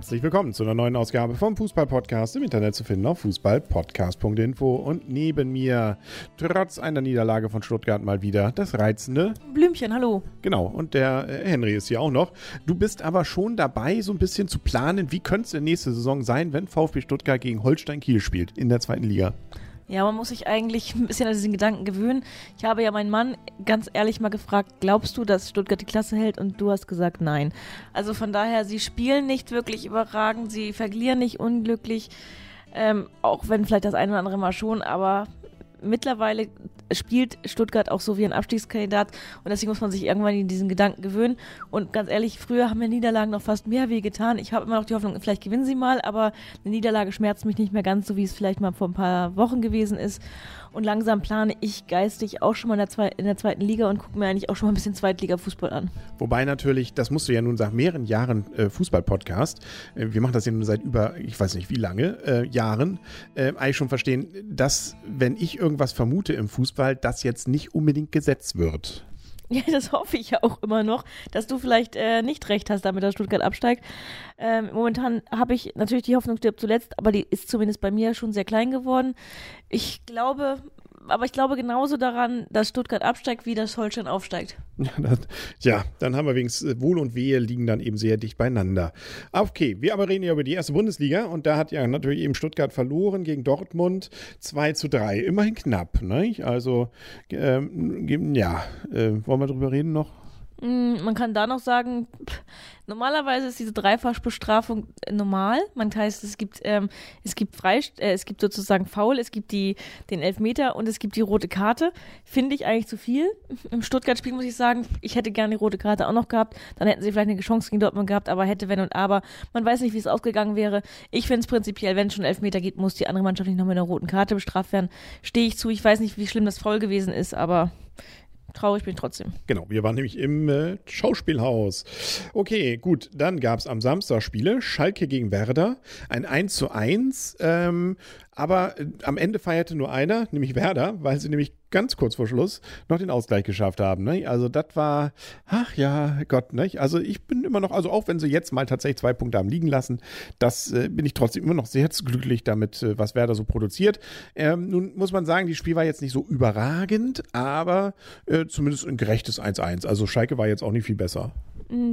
Herzlich willkommen zu einer neuen Ausgabe vom Fußball-Podcast im Internet zu finden auf fußballpodcast.info. Und neben mir, trotz einer Niederlage von Stuttgart mal wieder, das reizende Blümchen, hallo. Genau, und der äh, Henry ist hier auch noch. Du bist aber schon dabei, so ein bisschen zu planen, wie könnte es denn nächste Saison sein, wenn VfB Stuttgart gegen Holstein Kiel spielt in der zweiten Liga. Ja, man muss sich eigentlich ein bisschen an diesen Gedanken gewöhnen. Ich habe ja meinen Mann ganz ehrlich mal gefragt, glaubst du, dass Stuttgart die Klasse hält? Und du hast gesagt, nein. Also von daher, sie spielen nicht wirklich überragend, sie verlieren nicht unglücklich, ähm, auch wenn vielleicht das eine oder andere mal schon, aber mittlerweile spielt Stuttgart auch so wie ein Abstiegskandidat und deswegen muss man sich irgendwann in diesen Gedanken gewöhnen. Und ganz ehrlich, früher haben mir Niederlagen noch fast mehr weh getan. Ich habe immer noch die Hoffnung, vielleicht gewinnen sie mal, aber eine Niederlage schmerzt mich nicht mehr ganz so, wie es vielleicht mal vor ein paar Wochen gewesen ist. Und langsam plane ich geistig auch schon mal in der, Zwe in der zweiten Liga und gucke mir eigentlich auch schon mal ein bisschen Zweitliga-Fußball an. Wobei natürlich, das musst du ja nun seit mehreren Jahren äh, Fußball-Podcast, äh, wir machen das ja nun seit über, ich weiß nicht wie lange, äh, Jahren, äh, eigentlich schon verstehen, dass, wenn ich irgendwas vermute im Fußball, das jetzt nicht unbedingt gesetzt wird. Ja, das hoffe ich ja auch immer noch, dass du vielleicht äh, nicht recht hast, damit dass Stuttgart absteigt. Ähm, momentan habe ich natürlich die Hoffnung stirbt zuletzt, aber die ist zumindest bei mir schon sehr klein geworden. Ich glaube, aber ich glaube genauso daran, dass Stuttgart absteigt, wie das Holstein aufsteigt. Ja, das, ja, dann haben wir wenigstens äh, Wohl und Wehe liegen dann eben sehr dicht beieinander. Okay, wir aber reden ja über die erste Bundesliga und da hat ja natürlich eben Stuttgart verloren gegen Dortmund 2 zu 3. Immerhin knapp, ne? Also, ähm, ja, äh, wollen wir drüber reden noch? Mm, man kann da noch sagen, normalerweise ist diese Dreifachbestrafung normal. Man heißt, es gibt, ähm, es gibt Freist äh, es gibt sozusagen Foul, es gibt die, den Elfmeter und es gibt die rote Karte. Finde ich eigentlich zu viel. Im Stuttgart-Spiel muss ich sagen, ich hätte gerne die rote Karte auch noch gehabt. Dann hätten sie vielleicht eine Chance gegen Dortmund gehabt, aber hätte, wenn und aber. Man weiß nicht, wie es ausgegangen wäre. Ich finde es prinzipiell, wenn es schon Elfmeter geht, muss die andere Mannschaft nicht noch mit einer roten Karte bestraft werden. Stehe ich zu. Ich weiß nicht, wie schlimm das Foul gewesen ist, aber traurig bin ich trotzdem. Genau, wir waren nämlich im äh, Schauspielhaus. Okay, gut, dann gab es am Samstag Spiele. Schalke gegen Werder, ein 1 zu 1. Ähm, aber äh, am Ende feierte nur einer, nämlich Werder, weil sie nämlich ganz kurz vor Schluss noch den Ausgleich geschafft haben. Ne? Also das war, ach ja, Gott, ne? Also ich bin immer noch, also auch wenn sie jetzt mal tatsächlich zwei Punkte haben liegen lassen, das äh, bin ich trotzdem immer noch sehr glücklich damit, äh, was Werder so produziert. Ähm, nun muss man sagen, die Spiel war jetzt nicht so überragend, aber äh, zumindest ein gerechtes 1-1. Also Schalke war jetzt auch nicht viel besser.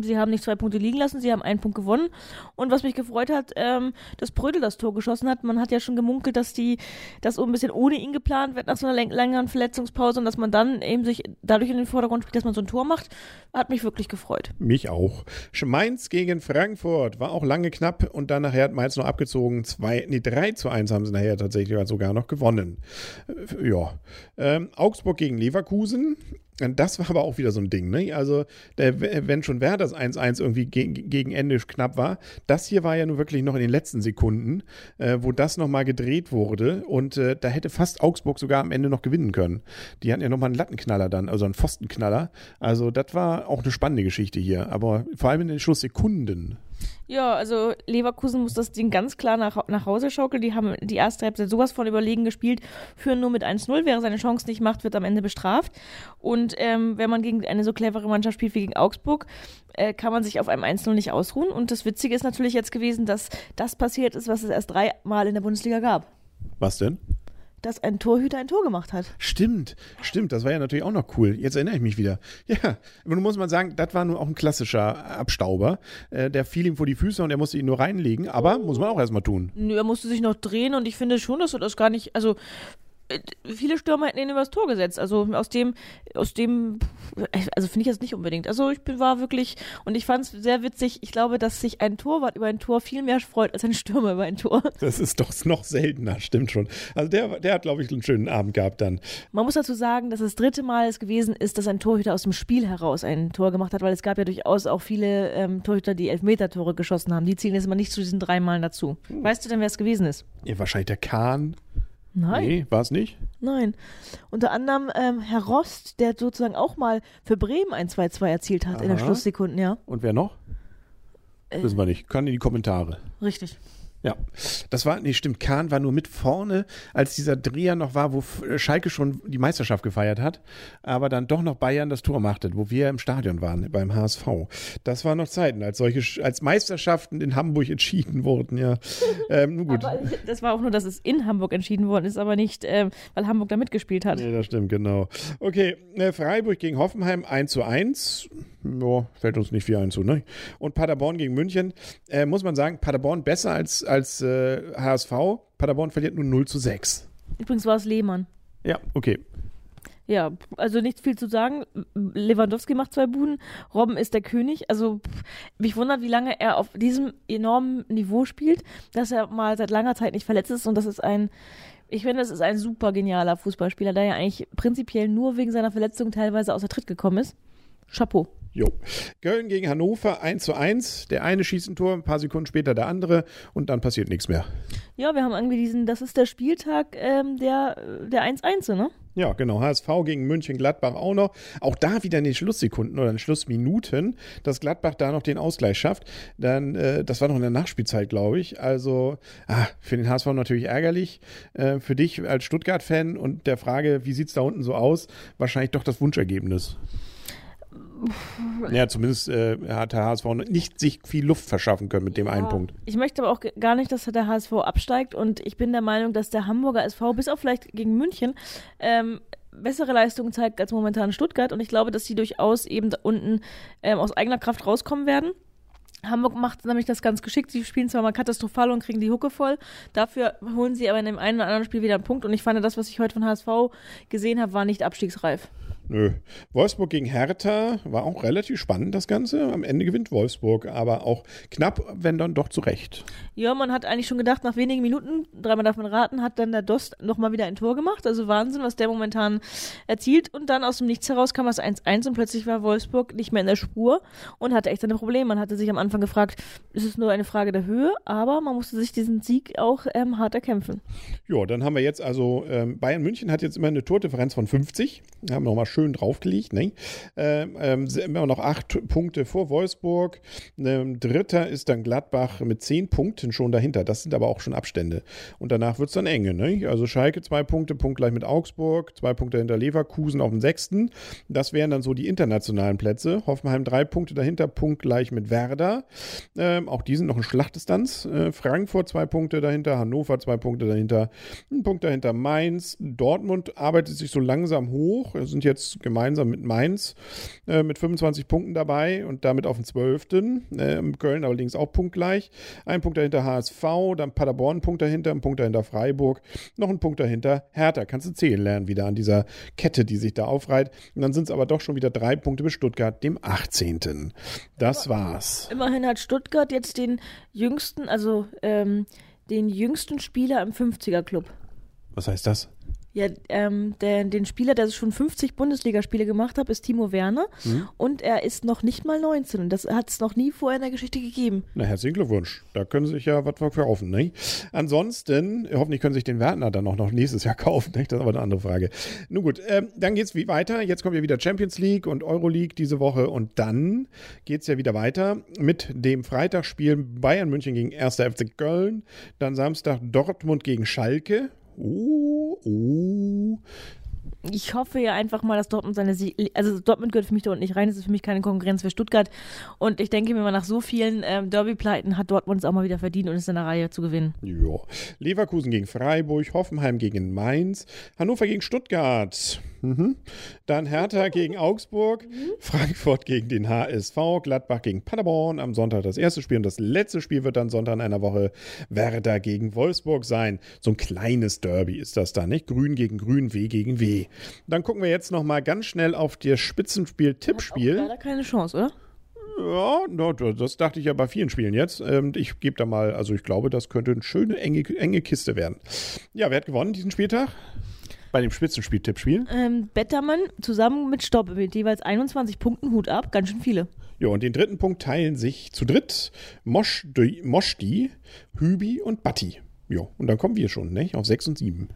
Sie haben nicht zwei Punkte liegen lassen, sie haben einen Punkt gewonnen. Und was mich gefreut hat, ähm, dass Brödel das Tor geschossen hat. Man hat ja schon gemunkelt, dass die das so ein bisschen ohne ihn geplant wird nach so einer längeren Verletzungspause und dass man dann eben sich dadurch in den Vordergrund spielt, dass man so ein Tor macht, hat mich wirklich gefreut. Mich auch. Mainz gegen Frankfurt war auch lange knapp und dann nachher hat Mainz noch abgezogen. Zwei, nee, 3 zu 1 haben sie nachher tatsächlich sogar noch gewonnen. Äh, ja. Ähm, Augsburg gegen Leverkusen das war aber auch wieder so ein Ding, ne? Also, der, wenn schon Werder das 1-1 irgendwie ge gegen Ende knapp war, das hier war ja nur wirklich noch in den letzten Sekunden, äh, wo das nochmal gedreht wurde und äh, da hätte fast Augsburg sogar am Ende noch gewinnen können. Die hatten ja nochmal einen Lattenknaller dann, also einen Pfostenknaller. Also, das war auch eine spannende Geschichte hier, aber vor allem in den Schlusssekunden. Ja, also Leverkusen muss das Ding ganz klar nach, nach Hause schaukeln. Die haben die erste Halbzeit sowas von überlegen gespielt, führen nur mit 1-0. Wer seine Chance nicht macht, wird am Ende bestraft. Und ähm, wenn man gegen eine so clevere Mannschaft spielt wie gegen Augsburg, äh, kann man sich auf einem 1-0 nicht ausruhen. Und das Witzige ist natürlich jetzt gewesen, dass das passiert ist, was es erst dreimal in der Bundesliga gab. Was denn? Dass ein Torhüter ein Tor gemacht hat. Stimmt, stimmt, das war ja natürlich auch noch cool. Jetzt erinnere ich mich wieder. Ja, aber nun muss man sagen, das war nur auch ein klassischer Abstauber. Äh, der fiel ihm vor die Füße und er musste ihn nur reinlegen, aber muss man auch erstmal tun. Nö, er musste sich noch drehen und ich finde schon, dass du das gar nicht, also viele Stürmer hätten ihn übers Tor gesetzt. Also aus dem, aus dem, also finde ich jetzt nicht unbedingt. Also ich bin, war wirklich, und ich fand es sehr witzig, ich glaube, dass sich ein Torwart über ein Tor viel mehr freut als ein Stürmer über ein Tor. Das ist doch noch seltener, stimmt schon. Also der, der hat, glaube ich, einen schönen Abend gehabt dann. Man muss dazu sagen, dass das dritte Mal es gewesen ist, dass ein Torhüter aus dem Spiel heraus ein Tor gemacht hat, weil es gab ja durchaus auch viele ähm, Torhüter, die Elfmeter-Tore geschossen haben. Die zählen jetzt mal nicht zu diesen drei Malen dazu. Hm. Weißt du denn, wer es gewesen ist? Ja, wahrscheinlich der Kahn. Nein. Nee, war es nicht? Nein. Unter anderem ähm, Herr Rost, der sozusagen auch mal für Bremen ein 2-2 erzielt hat Aha. in den Schlusssekunden, ja. Und wer noch? Äh, Wissen wir nicht. Kann in die Kommentare. Richtig. Ja, das war, nee, stimmt, Kahn war nur mit vorne, als dieser Dreher noch war, wo äh, Schalke schon die Meisterschaft gefeiert hat, aber dann doch noch Bayern das Tor machte, wo wir im Stadion waren, beim HSV. Das waren noch Zeiten, als solche, als Meisterschaften in Hamburg entschieden wurden, ja. Ähm, gut. Aber das war auch nur, dass es in Hamburg entschieden worden ist, aber nicht, ähm, weil Hamburg da mitgespielt hat. Nee, das stimmt, genau. Okay, äh, Freiburg gegen Hoffenheim 1 zu 1 ja, fällt uns nicht viel ein zu, ne? Und Paderborn gegen München, äh, muss man sagen, Paderborn besser als, als äh, HSV. Paderborn verliert nur 0 zu 6. Übrigens war es Lehmann. Ja, okay. Ja, also nicht viel zu sagen. Lewandowski macht zwei Buden. Robben ist der König. Also mich wundert, wie lange er auf diesem enormen Niveau spielt, dass er mal seit langer Zeit nicht verletzt ist. Und das ist ein, ich finde, das ist ein super genialer Fußballspieler, der ja eigentlich prinzipiell nur wegen seiner Verletzung teilweise außer Tritt gekommen ist. Chapeau. Jo. Köln gegen Hannover 1 zu 1. Der eine schießt ein Tor, ein paar Sekunden später der andere und dann passiert nichts mehr. Ja, wir haben irgendwie diesen, das ist der Spieltag ähm, der, der 1-1, ne? Ja, genau. HSV gegen München, Gladbach auch noch. Auch da wieder in den Schlusssekunden oder in den Schlussminuten, dass Gladbach da noch den Ausgleich schafft. Dann, äh, das war noch in der Nachspielzeit, glaube ich. Also ah, für den HSV natürlich ärgerlich. Äh, für dich als Stuttgart-Fan und der Frage, wie sieht es da unten so aus? Wahrscheinlich doch das Wunschergebnis. Ja, zumindest äh, hat der HSV nicht sich viel Luft verschaffen können mit dem ja. einen Punkt. Ich möchte aber auch gar nicht, dass der HSV absteigt und ich bin der Meinung, dass der Hamburger SV bis auf vielleicht gegen München ähm, bessere Leistungen zeigt als momentan Stuttgart und ich glaube, dass sie durchaus eben da unten ähm, aus eigener Kraft rauskommen werden. Hamburg macht nämlich das ganz geschickt. Sie spielen zwar mal katastrophal und kriegen die Hucke voll. Dafür holen sie aber in dem einen oder anderen Spiel wieder einen Punkt. Und ich fand, das, was ich heute von HSV gesehen habe, war nicht abstiegsreif. Nö. Wolfsburg gegen Hertha war auch relativ spannend, das Ganze. Am Ende gewinnt Wolfsburg, aber auch knapp, wenn dann doch zurecht. Ja, man hat eigentlich schon gedacht, nach wenigen Minuten, dreimal darf man raten, hat dann der Dost nochmal wieder ein Tor gemacht. Also Wahnsinn, was der momentan erzielt. Und dann aus dem Nichts heraus kam das 1-1 und plötzlich war Wolfsburg nicht mehr in der Spur und hatte echt seine Probleme. Man hatte sich am Anfang gefragt, ist es nur eine Frage der Höhe, aber man musste sich diesen Sieg auch ähm, hart erkämpfen. Ja, dann haben wir jetzt also, ähm, Bayern München hat jetzt immer eine Tordifferenz von 50. Wir haben nochmal schön draufgelegt. Ne? Ähm, ähm, immer noch acht Punkte vor Wolfsburg. Ähm, Dritter ist dann Gladbach mit zehn Punkten schon dahinter. Das sind aber auch schon Abstände. Und danach wird es dann enge. Ne? Also Schalke zwei Punkte, punktgleich mit Augsburg, zwei Punkte hinter Leverkusen auf dem sechsten. Das wären dann so die internationalen Plätze. Hoffenheim drei Punkte dahinter, punktgleich mit Werder. Ähm, auch die sind noch in Schlachtdistanz. Äh, Frankfurt zwei Punkte dahinter, Hannover zwei Punkte dahinter, ein Punkt dahinter Mainz. Dortmund arbeitet sich so langsam hoch. Wir sind jetzt gemeinsam mit Mainz äh, mit 25 Punkten dabei und damit auf dem 12. Äh, Köln allerdings auch punktgleich. Ein Punkt dahinter HSV, dann Paderborn ein Punkt dahinter, ein Punkt dahinter Freiburg, noch ein Punkt dahinter Hertha. Kannst du zählen lernen wieder an dieser Kette, die sich da aufreiht. Und dann sind es aber doch schon wieder drei Punkte bis Stuttgart, dem 18. Das war's. Immerhin hat Stuttgart jetzt den jüngsten, also ähm, den jüngsten Spieler im 50er-Club. Was heißt das? Ja, ähm, der, den Spieler, der schon 50 Bundesligaspiele gemacht hat, ist Timo Werner. Mhm. Und er ist noch nicht mal 19. Und das hat es noch nie vorher in der Geschichte gegeben. Na, herzlichen Glückwunsch. Da können Sie sich ja was verkaufen, ne? Ansonsten, hoffentlich können Sie sich den Werner dann auch noch nächstes Jahr kaufen. Ne? Das ist aber eine andere Frage. Nun gut, ähm, dann es wie weiter. Jetzt kommt ja wieder Champions League und Euroleague diese Woche. Und dann geht es ja wieder weiter mit dem Freitagsspiel Bayern München gegen 1. FC Köln. Dann Samstag Dortmund gegen Schalke. Oh, ooh, Ich hoffe ja einfach mal, dass Dortmund seine Sie also Dortmund gehört für mich dort nicht rein, das ist für mich keine Konkurrenz für Stuttgart und ich denke mir mal nach so vielen ähm, Derby-Pleiten hat Dortmund es auch mal wieder verdient und ist in der Reihe zu gewinnen. Ja. Leverkusen gegen Freiburg, Hoffenheim gegen Mainz, Hannover gegen Stuttgart. Mhm. Dann Hertha gegen Augsburg. Frankfurt gegen den HSV, Gladbach gegen Paderborn. Am Sonntag das erste Spiel und das letzte Spiel wird dann Sonntag in einer Woche Werder gegen Wolfsburg sein. So ein kleines Derby ist das da, nicht? Grün gegen Grün, W gegen W. Dann gucken wir jetzt nochmal ganz schnell auf das Spitzenspiel-Tippspiel. Leider keine Chance, oder? Ja, das dachte ich ja bei vielen Spielen jetzt. Ähm, ich gebe da mal, also ich glaube, das könnte eine schöne, enge, enge Kiste werden. Ja, wer hat gewonnen diesen Spieltag? Bei dem Spitzenspiel-Tippspiel? Ähm, Bettermann zusammen mit Stopp mit jeweils 21 Punkten, Hut ab, ganz schön viele. Ja, und den dritten Punkt teilen sich zu dritt Moschdi, Moschdi Hübi und Batti. Ja, und dann kommen wir schon, ne? Auf 6 und 7.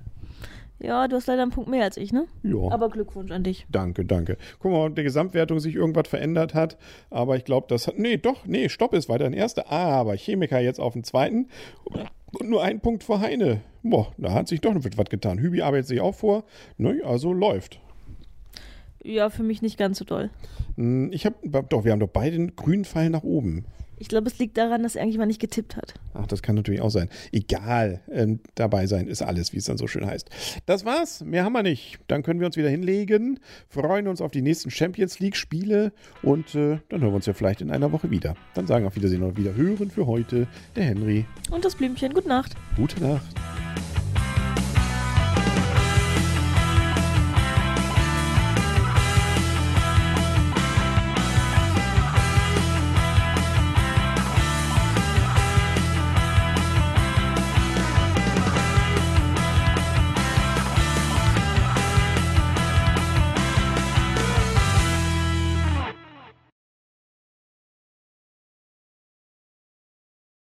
Ja, du hast leider einen Punkt mehr als ich, ne? Ja. Aber Glückwunsch an dich. Danke, danke. Guck mal, ob der Gesamtwertung sich irgendwas verändert hat. Aber ich glaube, das hat. Nee, doch, nee, Stopp ist weiter ein erster. Aber Chemiker jetzt auf dem zweiten. Und nur ein Punkt vor Heine. Boah, da hat sich doch noch was getan. Hübi arbeitet sich auch vor. Ne, also läuft. Ja, für mich nicht ganz so doll. Hm, Ich habe. Doch, wir haben doch beide einen grünen Pfeil nach oben. Ich glaube, es liegt daran, dass er eigentlich mal nicht getippt hat. Ach, das kann natürlich auch sein. Egal, ähm, dabei sein ist alles, wie es dann so schön heißt. Das war's, mehr haben wir nicht. Dann können wir uns wieder hinlegen, freuen uns auf die nächsten Champions League-Spiele und äh, dann hören wir uns ja vielleicht in einer Woche wieder. Dann sagen auf Wiedersehen und wieder hören für heute der Henry. Und das Blümchen, gute Nacht. Gute Nacht.